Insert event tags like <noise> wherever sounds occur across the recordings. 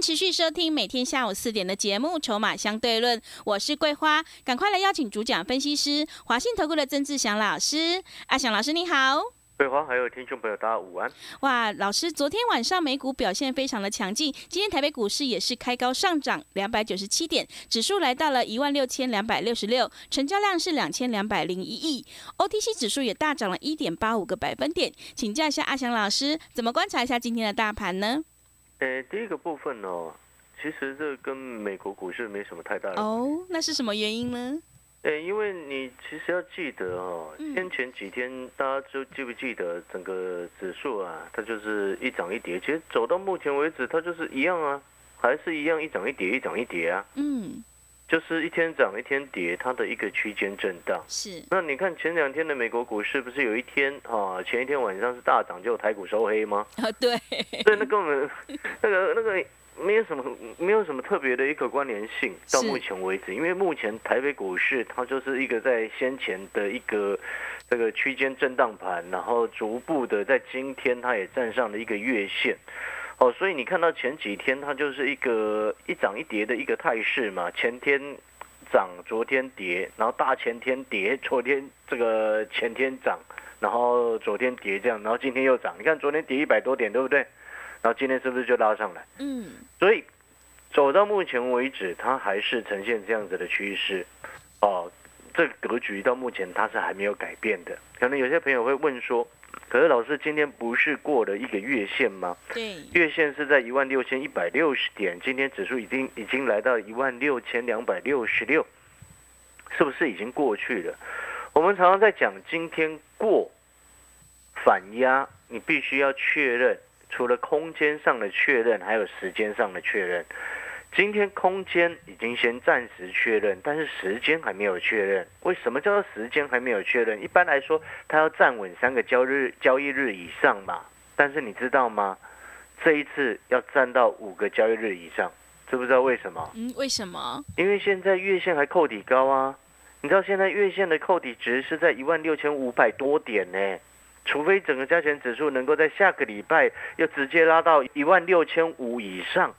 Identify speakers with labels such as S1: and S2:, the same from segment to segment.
S1: 持续收听每天下午四点的节目《筹码相对论》，我是桂花，赶快来邀请主讲分析师华信投顾的曾志祥老师。阿祥老师你好。
S2: 桂花还有听众朋友，大家午安。
S1: 哇，老师，昨天晚上美股表现非常的强劲，今天台北股市也是开高上涨两百九十七点，指数来到了一万六千两百六十六，成交量是两千两百零一亿，OTC 指数也大涨了一点八五个百分点。请教一下阿祥老师，怎么观察一下今天的大盘呢？
S2: 呃，第一个部分哦，其实这跟美国股市没什么太大的
S1: 哦，那是什么原因呢？
S2: 呃，因为你其实要记得哦，先前几天大家就记不记得整个指数啊，它就是一涨一跌，其实走到目前为止，它就是一样啊，还是一样一涨一跌，一涨一跌啊。嗯，就是一天涨一天跌，它的一个区间震荡。
S1: 是。
S2: 那你看前两天的美国股市，不是有一天啊，前一天晚上是大涨，就台股收黑吗？<laughs>
S1: 啊，对。
S2: 对，那根本那个 <laughs> 那个。没有什么，没有什么特别的一个关联性。到目前为止，因为目前台北股市它就是一个在先前的一个这个区间震荡盘，然后逐步的在今天它也站上了一个月线。哦，所以你看到前几天它就是一个一涨一跌的一个态势嘛。前天涨，昨天跌，然后大前天跌，昨天这个前天涨，然后昨天跌这样，然后今天又涨。你看昨天跌一百多点，对不对？然后今天是不是就拉上来？嗯，所以走到目前为止，它还是呈现这样子的趋势。哦，这个格局到目前它是还没有改变的。可能有些朋友会问说：“可是老师，今天不是过了一个月线吗？”
S1: 对，
S2: 月线是在一万六千一百六十点，今天指数已经已经来到一万六千两百六十六，是不是已经过去了？我们常常在讲，今天过反压，你必须要确认。除了空间上的确认，还有时间上的确认。今天空间已经先暂时确认，但是时间还没有确认。为什么叫做时间还没有确认？一般来说，它要站稳三个交日交易日以上嘛。但是你知道吗？这一次要站到五个交易日以上，知不知道为什么？
S1: 嗯，为什么？
S2: 因为现在月线还扣底高啊。你知道现在月线的扣底值是在一万六千五百多点呢。除非整个加权指数能够在下个礼拜又直接拉到一万六千五以上，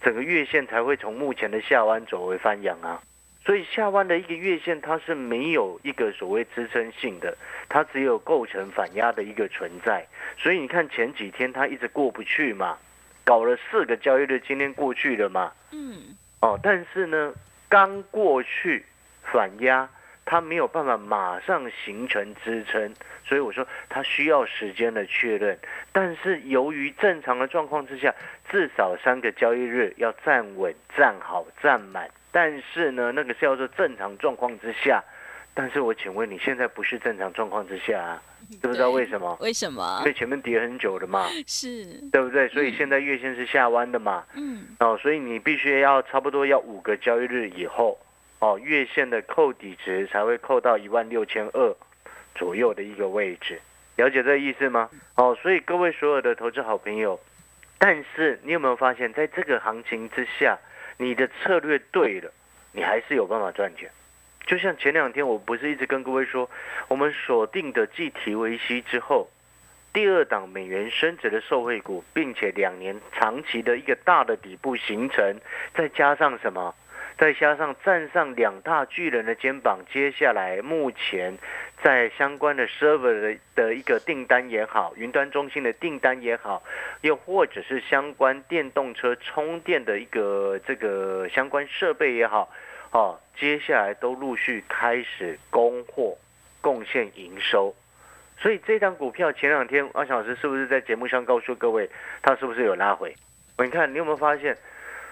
S2: 整个月线才会从目前的下弯走为翻阳啊。所以下弯的一个月线它是没有一个所谓支撑性的，它只有构成反压的一个存在。所以你看前几天它一直过不去嘛，搞了四个交易日，今天过去了嘛。嗯。哦，但是呢，刚过去反压。它没有办法马上形成支撑，所以我说它需要时间的确认。但是由于正常的状况之下，至少三个交易日要站稳、站好、站满。但是呢，那个是要做正常状况之下。但是我请问你现在不是正常状况之下啊？<laughs> 知不知道为什么？
S1: 为什么？
S2: 因为前面跌很久的嘛，
S1: 是
S2: 对不对？所以现在月线是下弯的嘛。嗯。哦，所以你必须要差不多要五个交易日以后。哦，月线的扣底值才会扣到一万六千二左右的一个位置，了解这个意思吗？哦，所以各位所有的投资好朋友，但是你有没有发现，在这个行情之下，你的策略对了，你还是有办法赚钱。就像前两天我不是一直跟各位说，我们锁定的计提维息之后，第二档美元升值的受惠股，并且两年长期的一个大的底部形成，再加上什么？再加上站上两大巨人的肩膀，接下来目前在相关的 server 的一个订单也好，云端中心的订单也好，又或者是相关电动车充电的一个这个相关设备也好，哦，接下来都陆续开始供货，贡献营收。所以这张股票前两天阿小老师是不是在节目上告诉各位，它是不是有拉回？你看你有没有发现？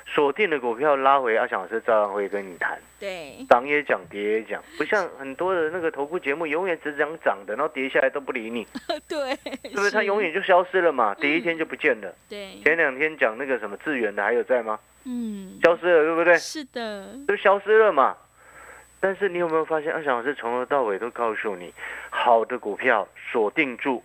S2: 锁定的股票拉回，阿翔老师照样会跟你谈。
S1: 对，
S2: 涨也讲，跌也讲，不像很多的那个投顾节目，永远只讲涨的，然后跌下来都不理你。<laughs>
S1: 对，
S2: 是不是？它永远就消失了嘛？跌一天就不见了。
S1: 对。
S2: 前两天讲那个什么智远的还有在吗？
S1: 嗯，
S2: 消失了，对不对？
S1: 是的，
S2: 就消失了嘛。但是你有没有发现，阿翔老师从头到尾都告诉你，好的股票锁定住，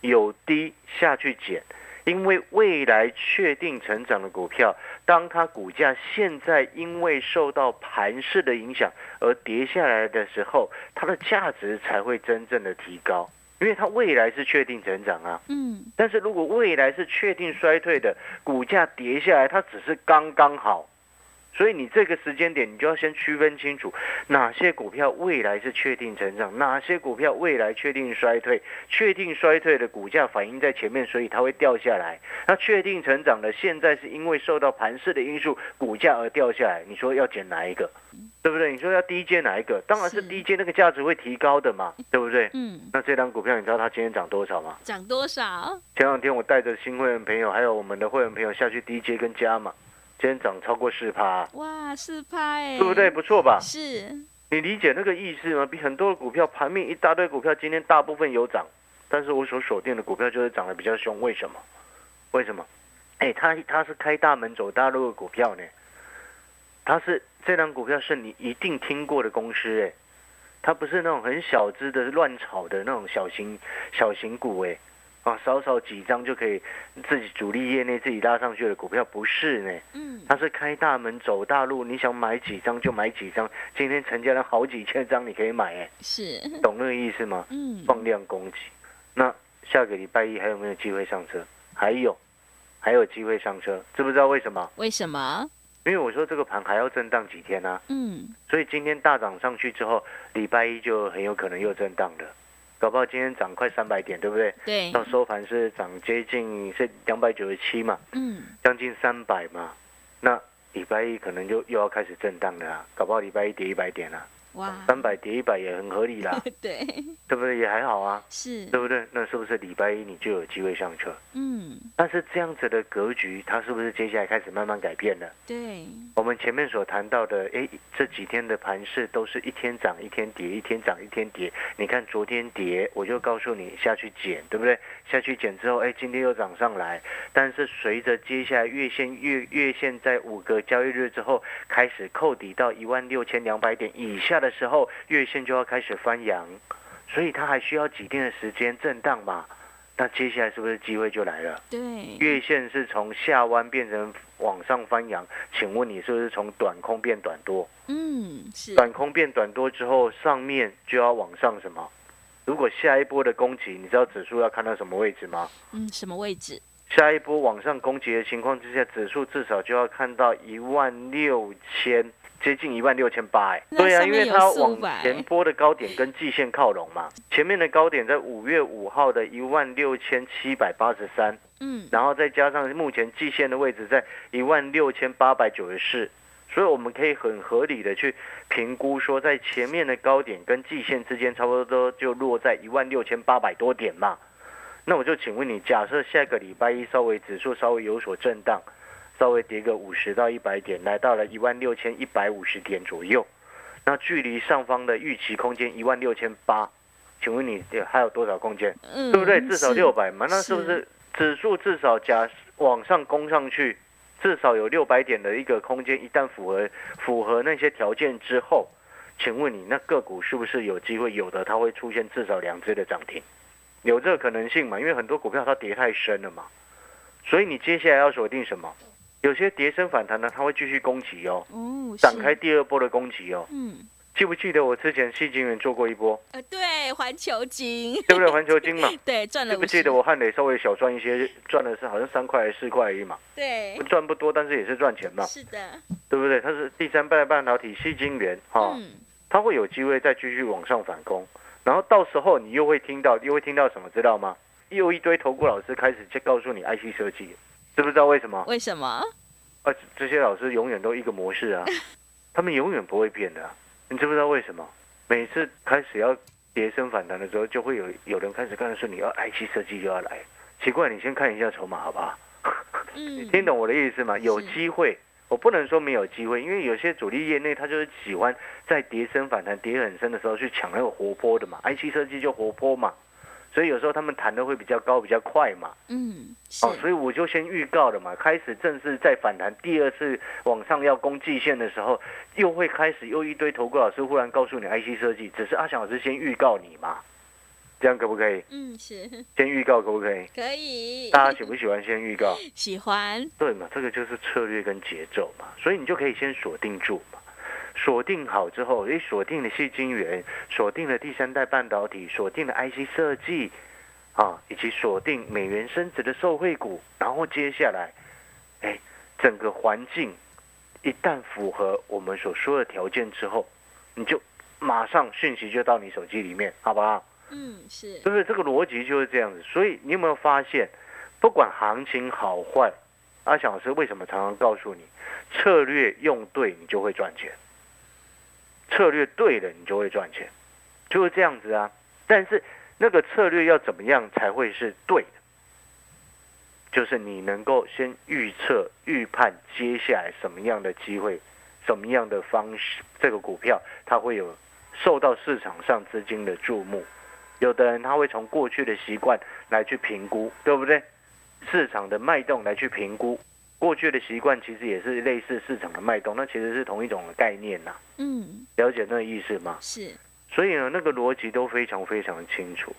S2: 有低下去捡，因为未来确定成长的股票，当它股价现在因为受到盘势的影响而跌下来的时候，它的价值才会真正的提高，因为它未来是确定成长啊。
S1: 嗯，
S2: 但是如果未来是确定衰退的，股价跌下来，它只是刚刚好。所以你这个时间点，你就要先区分清楚哪些股票未来是确定成长，哪些股票未来确定衰退。确定衰退的股价反映在前面，所以它会掉下来。那确定成长的，现在是因为受到盘势的因素，股价而掉下来。你说要捡哪一个？对不对？你说要低阶哪一个？当然是低阶那个价值会提高的嘛，对不对？
S1: 嗯。
S2: 那这张股票你知道它今天涨多少吗？
S1: 涨多少？
S2: 前两天我带着新会员朋友，还有我们的会员朋友下去低阶跟加嘛。今天涨超过四趴，
S1: 哇，四趴哎，
S2: 对不对？不错吧？
S1: 是，
S2: 你理解那个意思吗？比很多的股票盘面一大堆股票，今天大部分有涨，但是我所锁定的股票就是涨得比较凶。为什么？为什么？哎，它它是开大门走大路的股票呢？它是这张股票是你一定听过的公司哎，它不是那种很小资的乱炒的那种小型小型股哎。啊，少少几张就可以自己主力业内自己拉上去的股票不是呢？
S1: 嗯，
S2: 它是开大门走大路，你想买几张就买几张。今天成交量好几千张，你可以买哎，
S1: 是
S2: 懂那个意思吗？
S1: 嗯，
S2: 放量攻击。那下个礼拜一还有没有机会上车？还有，还有机会上车，知不知道为什么？
S1: 为什么？
S2: 因为我说这个盘还要震荡几天呢？
S1: 嗯，
S2: 所以今天大涨上去之后，礼拜一就很有可能又震荡了。搞不好今天涨快三百点，对不对？
S1: 对。
S2: 到收盘是涨接近是两百九十七嘛，
S1: 嗯，
S2: 将近三百嘛。那礼拜一可能就又要开始震荡了，搞不好礼拜一跌一百点了。
S1: 哇，
S2: 三百跌一百也很合理啦，<laughs>
S1: 对，
S2: 对不对？也还好啊，
S1: 是，
S2: 对不对？那是不是礼拜一你就有机会上车？
S1: 嗯，
S2: 但是这样子的格局，它是不是接下来开始慢慢改变了？
S1: 对，
S2: 我们前面所谈到的，哎，这几天的盘势都是一天涨一天跌，一天涨一天跌。你看昨天跌，我就告诉你下去减，对不对？下去减之后，哎，今天又涨上来。但是随着接下来月线月月线在五个交易日之后开始扣底到一万六千两百点以下的时候，月线就要开始翻阳，所以它还需要几天的时间震荡嘛？那接下来是不是机会就来了？
S1: 对，
S2: 月线是从下弯变成往上翻阳，请问你是不是从短空变短多？
S1: 嗯，是。
S2: 短空变短多之后，上面就要往上什么？如果下一波的攻击，你知道指数要看到什么位置吗？
S1: 嗯，什么位置？
S2: 下一波往上攻击的情况之下，指数至少就要看到一万六千。接近一万六千八，哎，对啊，因为它往前波的高点跟季线靠拢嘛，前面的高点在五月五号的一万六千七百八十三，
S1: 嗯，
S2: 然后再加上目前季线的位置在一万六千八百九十四，所以我们可以很合理的去评估说，在前面的高点跟季线之间差不多就落在一万六千八百多点嘛，那我就请问你，假设下个礼拜一稍微指数稍微有所震荡。稍微跌个五十到一百点，来到了一万六千一百五十点左右，那距离上方的预期空间一万六千八，请问你还有多少空间？对不对？至少六百嘛，那是不是指数至少假往上攻上去，至少有六百点的一个空间？一旦符合符合那些条件之后，请问你那个股是不是有机会？有的它会出现至少两只的涨停，有这个可能性嘛？因为很多股票它跌太深了嘛，所以你接下来要锁定什么？有些跌升反弹呢，它会继续攻击哦，展开第二波的攻击哦。
S1: 嗯，
S2: 记不记得我之前戏金元做过一波？
S1: 呃，对，环球金，
S2: 对不对？环球金嘛，<laughs>
S1: 对，赚了。
S2: 记不记得我汉磊稍微小赚一些，赚的是好像三块还是四块而已嘛？
S1: 对，
S2: 赚不多，但是也是赚钱嘛。
S1: 是的，
S2: 对不对？它是第三代半导体戏金元哈，它会有机会再继续往上反攻，然后到时候你又会听到，又会听到什么？知道吗？又一堆投顾老师开始就告诉你 IC 设计。知不知道为什么？
S1: 为什么？
S2: 啊，这些老师永远都一个模式啊，<laughs> 他们永远不会变的。你知不知道为什么？每次开始要跌升反弹的时候，就会有有人开始告诉你要 IC 设计就要来。奇怪，你先看一下筹码好不好？<laughs> 你听懂我的意思吗？有机会，我不能说没有机会，因为有些主力业内他就是喜欢在跌升反弹、跌很深的时候去抢那个活泼的嘛。IC 设计就活泼嘛。所以有时候他们弹的会比较高，比较快嘛。
S1: 嗯，
S2: 哦，所以我就先预告了嘛，开始正式在反弹，第二次往上要攻季线的时候，又会开始又一堆投顾老师忽然告诉你 IC 设计，只是阿翔老师先预告你嘛，这样可不可以？
S1: 嗯，是，
S2: 先预告可不可以？
S1: 可以。
S2: 大家喜不喜欢先预告？<laughs>
S1: 喜欢。
S2: 对嘛，这个就是策略跟节奏嘛，所以你就可以先锁定住嘛。锁定好之后，诶，锁定了细晶圆，锁定了第三代半导体，锁定了 IC 设计，啊，以及锁定美元升值的受惠股，然后接下来，哎，整个环境一旦符合我们所说的条件之后，你就马上讯息就到你手机里面，好不好？
S1: 嗯，是，
S2: 对不对？这个逻辑就是这样子。所以你有没有发现，不管行情好坏，阿翔老师为什么常常告诉你，策略用对，你就会赚钱。策略对了，你就会赚钱，就是这样子啊。但是那个策略要怎么样才会是对的？就是你能够先预测、预判接下来什么样的机会、什么样的方式，这个股票它会有受到市场上资金的注目。有的人他会从过去的习惯来去评估，对不对？市场的脉动来去评估。过去的习惯其实也是类似市场的脉动，那其实是同一种的概念呐。
S1: 嗯，
S2: 了解那个意思吗？
S1: 是。
S2: 所以呢，那个逻辑都非常非常清楚。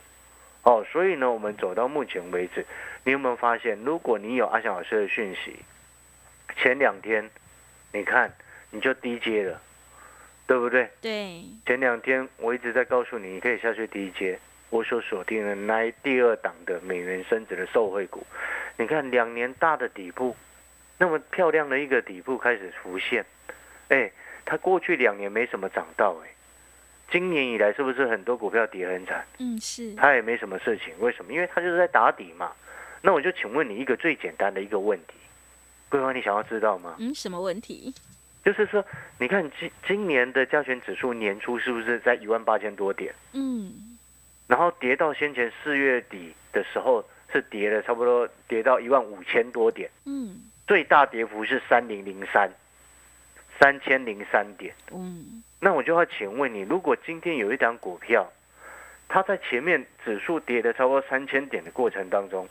S2: 哦，所以呢，我们走到目前为止，你有没有发现，如果你有阿翔老师的讯息，前两天，你看你就低阶了，对不对？
S1: 对。
S2: 前两天我一直在告诉你，你可以下去低阶。我所锁定的那第二档的美元升值的受惠股，你看两年大的底部。那么漂亮的一个底部开始浮现，哎，它过去两年没什么涨到，哎，今年以来是不是很多股票跌很惨？
S1: 嗯，是。
S2: 它也没什么事情，为什么？因为它就是在打底嘛。那我就请问你一个最简单的一个问题，桂花，你想要知道吗？
S1: 嗯，什么问题？
S2: 就是说，你看今今年的加权指数年初是不是在一万八千多点？
S1: 嗯。
S2: 然后跌到先前四月底的时候是跌了差不多跌到一万五千多点。
S1: 嗯。
S2: 最大跌幅是三零零三，三千零三点。
S1: 嗯，
S2: 那我就要请问你，如果今天有一张股票，它在前面指数跌的超过三千点的过程当中，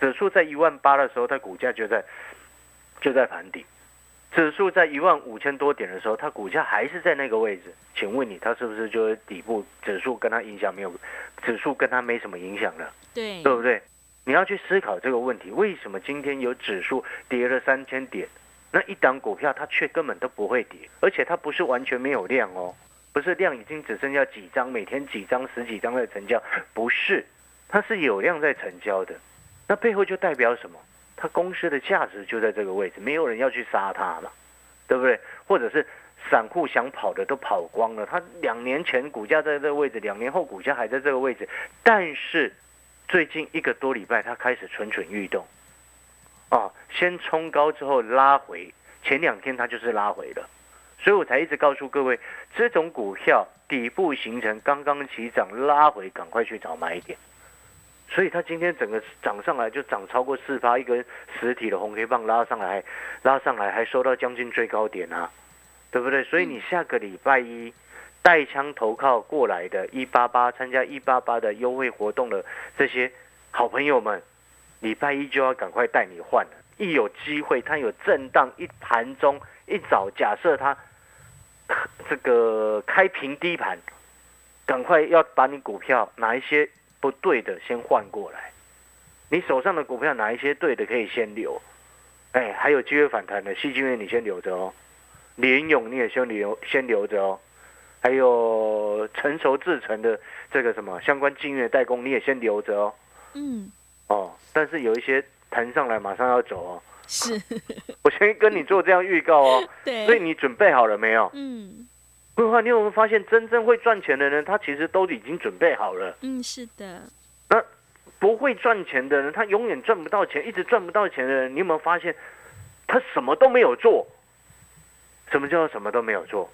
S2: 指数在一万八的时候，它股价就在就在盘底；指数在一万五千多点的时候，它股价还是在那个位置。请问你，它是不是就是底部指数跟它影响没有？指数跟它没什么影响了？
S1: 对，
S2: 对不对？你要去思考这个问题：为什么今天有指数跌了三千点，那一档股票它却根本都不会跌，而且它不是完全没有量哦，不是量已经只剩下几张，每天几张、十几张在成交，不是，它是有量在成交的。那背后就代表什么？它公司的价值就在这个位置，没有人要去杀它嘛，对不对？或者是散户想跑的都跑光了，它两年前股价在这个位置，两年后股价还在这个位置，但是。最近一个多礼拜，它开始蠢蠢欲动，啊，先冲高之后拉回，前两天它就是拉回了，所以我才一直告诉各位，这种股票底部形成刚刚起涨拉回，赶快去找买点。所以它今天整个涨上来就涨超过四发，一根实体的红黑棒拉上来，拉上来还收到将近最高点啊，对不对？所以你下个礼拜一。带枪投靠过来的，一八八参加一八八的优惠活动的这些好朋友们，礼拜一就要赶快带你换了。一有机会，它有震荡，一盘中一早，假设它这个开平低盘，赶快要把你股票哪一些不对的先换过来。你手上的股票哪一些对的可以先留，哎，还有机会反弹的，细菌源你先留着哦，联勇你也先留先留着哦。还有成熟制成的这个什么相关晶圆代工，你也先留着哦。
S1: 嗯。
S2: 哦，但是有一些弹上来马上要走哦。
S1: 是。<laughs>
S2: 我先跟你做这样预告哦。<laughs>
S1: 对。
S2: 所以你准备好了没有？
S1: 嗯。
S2: 桂花，你有没有发现真正会赚钱的人，他其实都已经准备好了。
S1: 嗯，是的。
S2: 那不会赚钱的人，他永远赚不到钱，一直赚不到钱的人，你有没有发现，他什么都没有做？什么叫做什么都没有做？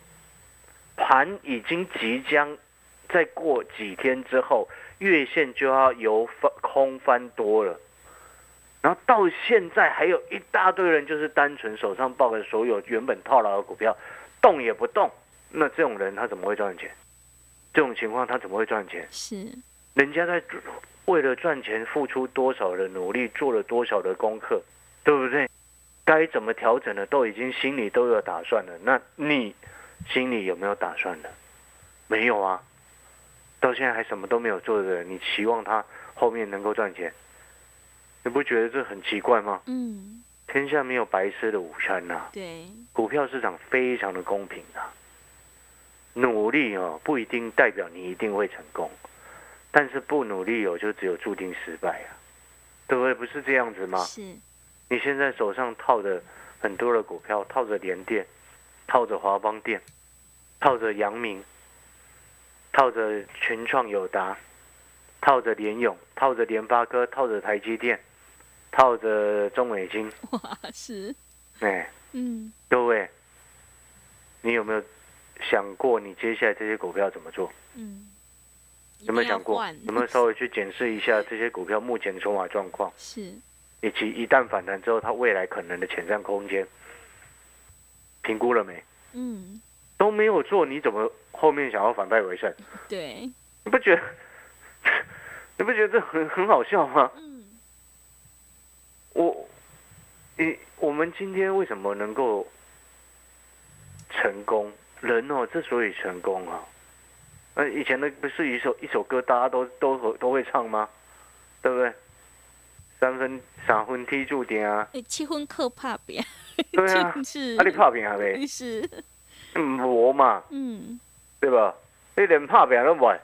S2: 盘已经即将再过几天之后，月线就要由翻空翻多了，然后到现在还有一大堆人就是单纯手上抱着所有原本套牢的股票，动也不动，那这种人他怎么会赚钱？这种情况他怎么会赚钱？
S1: 是，
S2: 人家在为了赚钱付出多少的努力，做了多少的功课，对不对？该怎么调整的都已经心里都有打算了。那你心里有没有打算的？没有啊，到现在还什么都没有做的人，你期望他后面能够赚钱，你不觉得这很奇怪吗？
S1: 嗯，
S2: 天下没有白吃的午餐呐、
S1: 对，
S2: 股票市场非常的公平啊，努力哦不一定代表你一定会成功，但是不努力哦就只有注定失败啊，对不对？不是这样子吗？
S1: 是，
S2: 你现在手上套着很多的股票，套着联电，套着华邦电，套着阳明，套着群创友达，套着联勇，套着联发科，套着台积电，套着中美金，
S1: 哇，是，
S2: 哎，
S1: 嗯，
S2: 各位，你有没有想过你接下来这些股票怎么做？
S1: 嗯，
S2: 有没有想过？有没有稍微去检视一下这些股票目前的筹码状况，
S1: 是，
S2: 以及一旦反弹之后它未来可能的潜在空间，评估了没？
S1: 嗯，
S2: 都没有做，你怎么后面想要反败为胜？
S1: 对，
S2: 你不觉得？<laughs> 你不觉得这很很好笑吗？
S1: 嗯，
S2: 我，你我们今天为什么能够成功？人哦，之所以成功啊，那，以前的不是一首一首歌，大家都都都会唱吗？对不对？三分三分踢注点啊，
S1: 哎，七分靠怕别，<laughs>
S2: 对啊，
S1: 是，
S2: 啊你拍拼啊 <laughs> 呗，
S1: 是，
S2: 无嘛，
S1: 嗯。
S2: 对吧？你连拍拼都袂，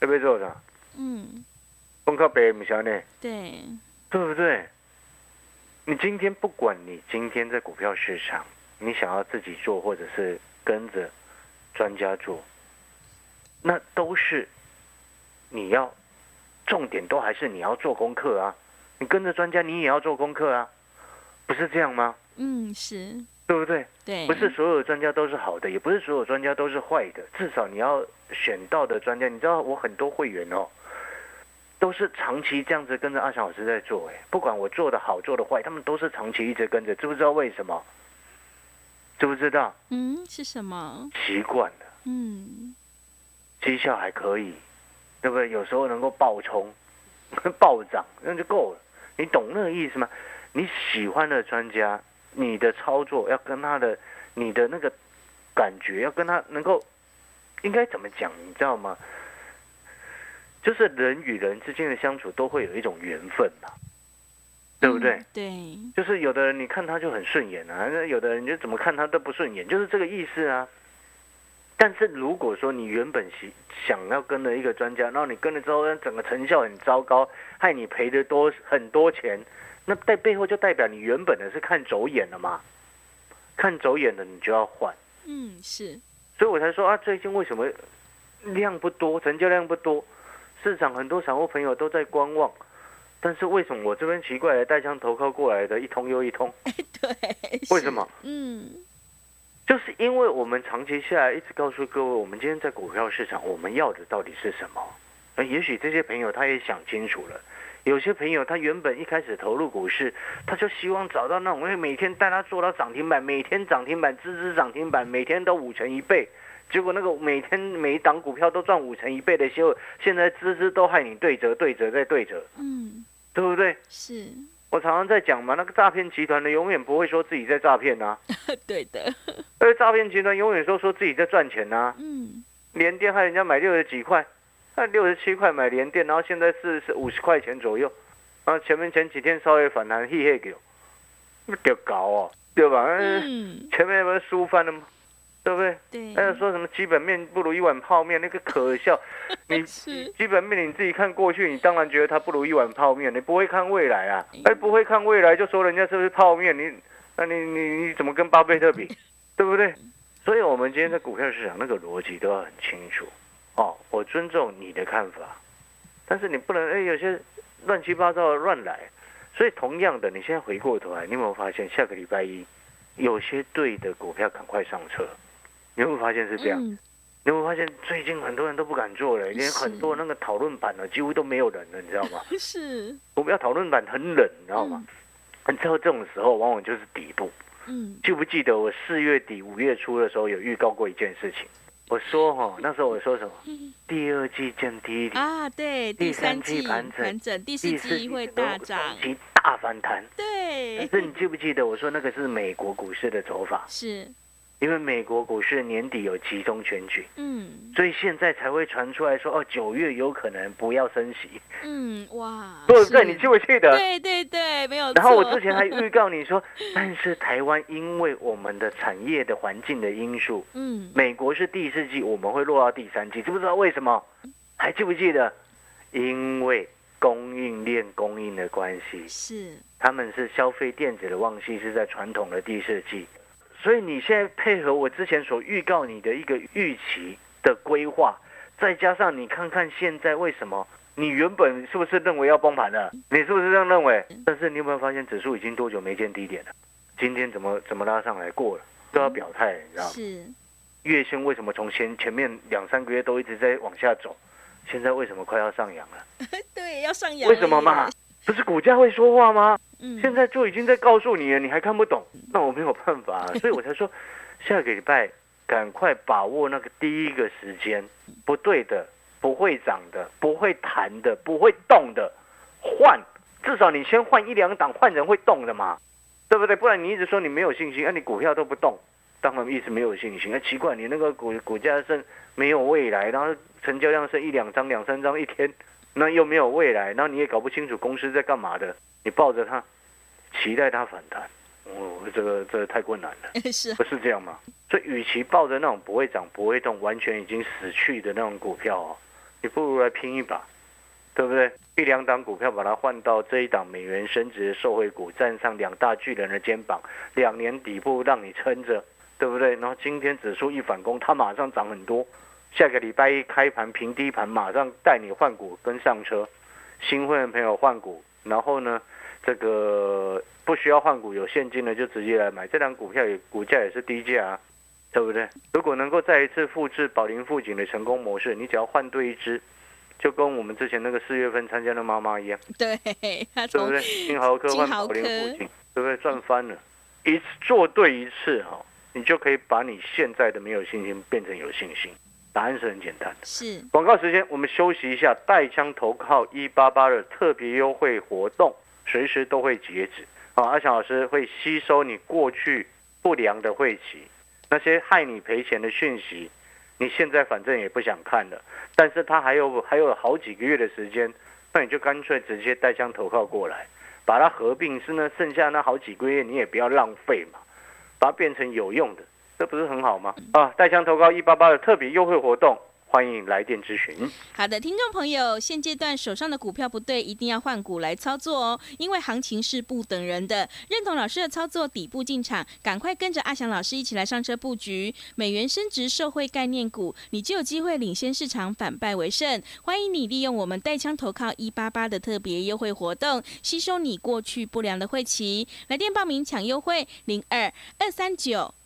S2: 要要做啥？
S1: 嗯，
S2: 讲较白不是安尼，
S1: 对，
S2: 对不对？你今天不管你今天在股票市场，你想要自己做，或者是跟着专家做，那都是你要重点都还是你要做功课啊。你跟着专家，你也要做功课啊，不是这样吗？
S1: 嗯是，
S2: 对不对？
S1: 对，
S2: 不是所有专家都是好的，也不是所有专家都是坏的。至少你要选到的专家，你知道我很多会员哦，都是长期这样子跟着阿翔老师在做。哎，不管我做的好做的坏，他们都是长期一直跟着。知不知道为什么？知不知道？
S1: 嗯是什么？
S2: 习惯了，
S1: 嗯
S2: 绩效还可以，对不对？有时候能够爆冲、<laughs> 暴涨，那就够了。你懂那个意思吗？你喜欢的专家，你的操作要跟他的、你的那个感觉要跟他能够，应该怎么讲？你知道吗？就是人与人之间的相处都会有一种缘分嘛，对不对？
S1: 嗯对，
S2: 就是有的人你看他就很顺眼啊，那有的人就怎么看他都不顺眼，就是这个意思啊。但是如果说你原本想想要跟了一个专家，然后你跟了之后，整个成效很糟糕，害你赔的多很多钱，那在背后就代表你原本的是看走眼了嘛？看走眼了你就要换，
S1: 嗯是，
S2: 所以我才说啊，最近为什么量不多，成交量不多，市场很多散户朋友都在观望，但是为什么我这边奇怪的带枪投靠过来的一通又一通？
S1: 对，
S2: 为什么？
S1: 嗯
S2: 就是因为我们长期下来一直告诉各位，我们今天在股票市场我们要的到底是什么？那，也许这些朋友他也想清楚了。有些朋友他原本一开始投入股市，他就希望找到那种会每天带他做到涨停板，每天涨停板，支支涨停板，每天都五成一倍。结果那个每天每一档股票都赚五成一倍的时候，现在支支都害你对折、对折再对折，
S1: 嗯
S2: 对不对？
S1: 是，
S2: 我常常在讲嘛，那个诈骗集团的永远不会说自己在诈骗呐、<laughs>
S1: 对的，
S2: 而诈骗集团永远都说自己在赚钱呐、
S1: 嗯
S2: 连电害人家买六十几块，那六十七块买连电，然后现在是是五十块钱左右，然后前面前几天稍微反弹，嘿嘿给，那丢高哦，对吧？嗯，
S1: 嗯
S2: 前面不是输翻了吗？对不对？
S1: 对，
S2: 还有说什么基本面不如一碗泡面，那个可笑。<laughs> 你基本面你自己看过去，你当然觉得它不如一碗泡面，你不会看未来啊？哎，不会看未来就说人家是不是泡面？你那你你你怎么跟巴菲特比？<laughs> 对不对？所以我们今天在股票市场那个逻辑都要很清楚哦。我尊重你的看法，但是你不能哎有些乱七八糟的乱来。所以同样的，你现在回过头来，你有没有发现下个礼拜一有些对的股票赶快上车？你有没有发现是这样？
S1: 嗯
S2: 你有没有发现最近很多人都不敢做了，连
S1: 是
S2: 很多那个讨论版呢几乎都没有人了，你知道吗？<laughs>
S1: 是，
S2: 股票讨论版很冷，你知道吗？你知道这种时候往往就是底部。
S1: 嗯
S2: 记不记得我四月底五月初的时候有预告过一件事情？我我说哈，那时候我说什么？<laughs> 第二季见低点
S1: 啊，对，第三季盘整，第四季会大涨，
S2: 其大反弹。
S1: 对，
S2: 是你记不记得我说那个是美国股市的走法？
S1: 是。
S2: 因为美国股市年底有集中选举，嗯，所以现在才会传出来说，哦，九月有可能不要升息，
S1: 嗯，哇，<laughs>
S2: 对不对？你记不记得？
S1: 对对对，没有。
S2: 然后我之前还预告你说，<laughs> 但是台湾因为我们的产业的环境的因素，嗯，美国是第四季，我们会落到第三季，知不知道为什么？还记不记得？因为供应链供应的关系，
S1: 是
S2: 他们是消费电子的旺季是在传统的第四季。所以你现在配合我之前所预告你的一个预期的规划，再加上你看看现在为什么你原本是不是认为要崩盘了？你是不是这样认为？但是你有没有发现指数已经多久没见低点了？今天怎么怎么拉上来过了？都要表态，你知道吗？
S1: 是。
S2: 月线为什么从前前面两三个月都一直在往下走，现在为什么快要上扬了？<laughs>
S1: 对，要上扬。
S2: 为什么嘛？<laughs> 不是股价会说话吗？现在就已经在告诉你了，你还看不懂，那我没有办法，<laughs> 所以我才说，下个礼拜赶快把握那个第一个时间，不对的、不会涨的、不会弹的、不会动的，换，至少你先换一两档，换人会动的嘛，对不对？不然你一直说你没有信心，啊，你股票都不动，当然一直没有信心，啊，奇怪，你那个股股价是没有未来，然后成交量是一两张、两三张一天。那又没有未来，然后你也搞不清楚公司在干嘛的，你抱着它，期待它反弹，哦，这个这个太困难了，<laughs>
S1: 是
S2: 不是这样吗？所以，与其抱着那种不会涨、不会动、完全已经死去的那种股票哦，你不如来拼一把，对不对？一两档股票把它换到这一档美元升值的受惠股，站上两大巨人的肩膀，两年底部让你撑着，对不对？然后今天指数一反攻，它马上涨很多。下个礼拜一开盘平低盘，马上带你换股跟上车，新会员朋友换股，然后呢，这个不需要换股有现金的就直接来买，这张股票也股价也是低价，啊对不对？如果能够再一次复制宝林富锦的成功模式，你只要换对一只，就跟我们之前那个四月份参加的妈妈一样，<laughs>
S1: 对，
S2: 对不对？金豪科换宝林富锦，对不对？赚翻了，一次做对一次哈，你就可以把你现在的没有信心变成有信心。答案是很简单的，
S1: 是
S2: 广告时间，我们休息一下。带枪投靠一八八的特别优惠活动，随时都会截止。啊，阿强老师会吸收你过去不良的晦气，那些害你赔钱的讯息，你现在反正也不想看了，但是他还有还有好几个月的时间，那你就干脆直接带枪投靠过来，把它合并，是呢，剩下那好几个月你也不要浪费嘛，把它变成有用的。这不是很好吗？啊，带枪投靠一八八的特别优惠活动，欢迎来电咨询。
S1: 好的，听众朋友，现阶段手上的股票不对，一定要换股来操作哦，因为行情是不等人的。认同老师的操作，底部进场，赶快跟着阿翔老师一起来上车布局美元升值社会概念股，你就有机会领先市场，反败为胜。欢迎你利用我们带枪投靠一八八的特别优惠活动，吸收你过去不良的晦气，来电报名抢优惠零二二三九。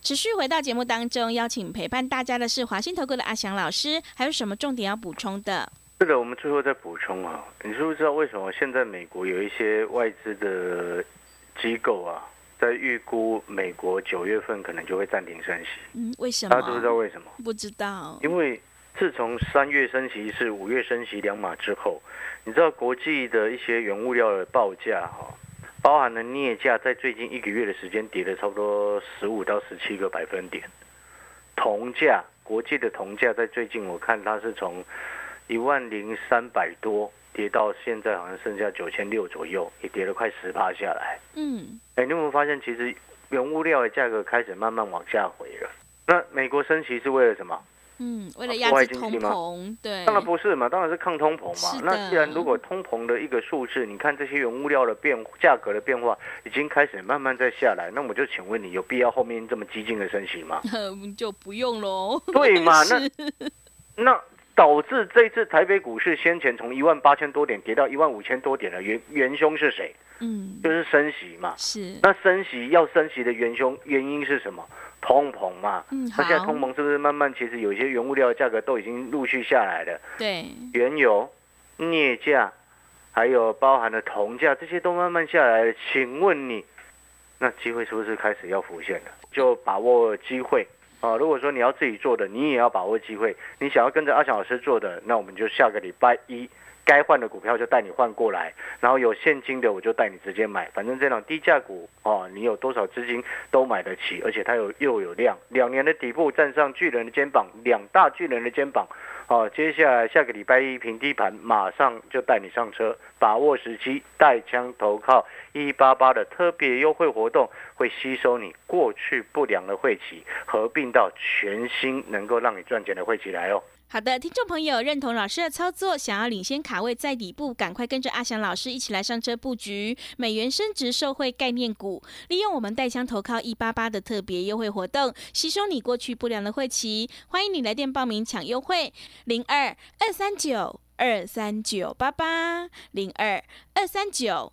S1: 持续回到节目当中，邀请陪伴大家的是华信投顾的阿翔老师，还有什么重点要补充的？
S2: 是的，我们最后再补充啊，你知不知道为什么现在美国有一些外资的机构啊，在预估美国九月份可能就会暂停升息？
S1: 嗯，为什么？
S2: 大家知不知道为什么？
S1: 不知道。
S2: 因为自从三月升息是五月升息两码之后，你知道国际的一些原物料的报价哈。包含了镍价在最近一个月的时间跌了差不多十五到十七个百分点，铜价国际的铜价在最近我看它是从一万零三百多跌到现在好像剩下九千六左右，也跌了快十趴下来。
S1: 嗯，
S2: 哎，你有没有发现，其实原物料的价格开始慢慢往下回了？那美国升息是为了什么？
S1: 嗯，为了压制通膨，对，
S2: 当然不是嘛，当然是抗通膨嘛。那既然如果通膨的一个数字，你看这些原物料的变价格的变化已经开始慢慢在下来，那我就请问你，有必要后面这么激进的升息吗？<laughs>
S1: 就不用喽。
S2: 对嘛？那 <laughs> 那导致这次台北股市先前从一万八千多点跌到一万五千多点的元元凶是谁？
S1: 嗯，
S2: 就是升息嘛。
S1: 是，
S2: 那升息要升息的元凶原因是什么？通膨嘛。
S1: 嗯，
S2: 那现在通膨是不是慢慢其实有一些原物料的价格都已经陆续下来了？
S1: 对，
S2: 原油、镍价，还有包含的铜价，这些都慢慢下来了。请问你，那机会是不是开始要浮现了？就把握机会啊！如果说你要自己做的，你也要把握机会。你想要跟着阿翔老师做的，那我们就下个礼拜一该换的股票就带你换过来，然后有现金的我就带你直接买。反正这种低价股哦，你有多少资金都买得起，而且它有又有量，两年的底部站上巨人的肩膀，两大巨人的肩膀。哦，接下来下个礼拜一平低盘，马上就带你上车，把握时机，带枪投靠一八八的特别优惠活动，会吸收你过去不良的晦气，合并到全新能够让你赚钱的晦气来哦。
S1: 好的，听众朋友认同老师的操作，想要领先卡位在底部，赶快跟着阿翔老师一起来上车布局美元升值受惠概念股，利用我们带枪投靠一八八的特别优惠活动，吸收你过去不良的晦气。欢迎你来电报名抢优惠，零二二三九二三九八八零二二三九。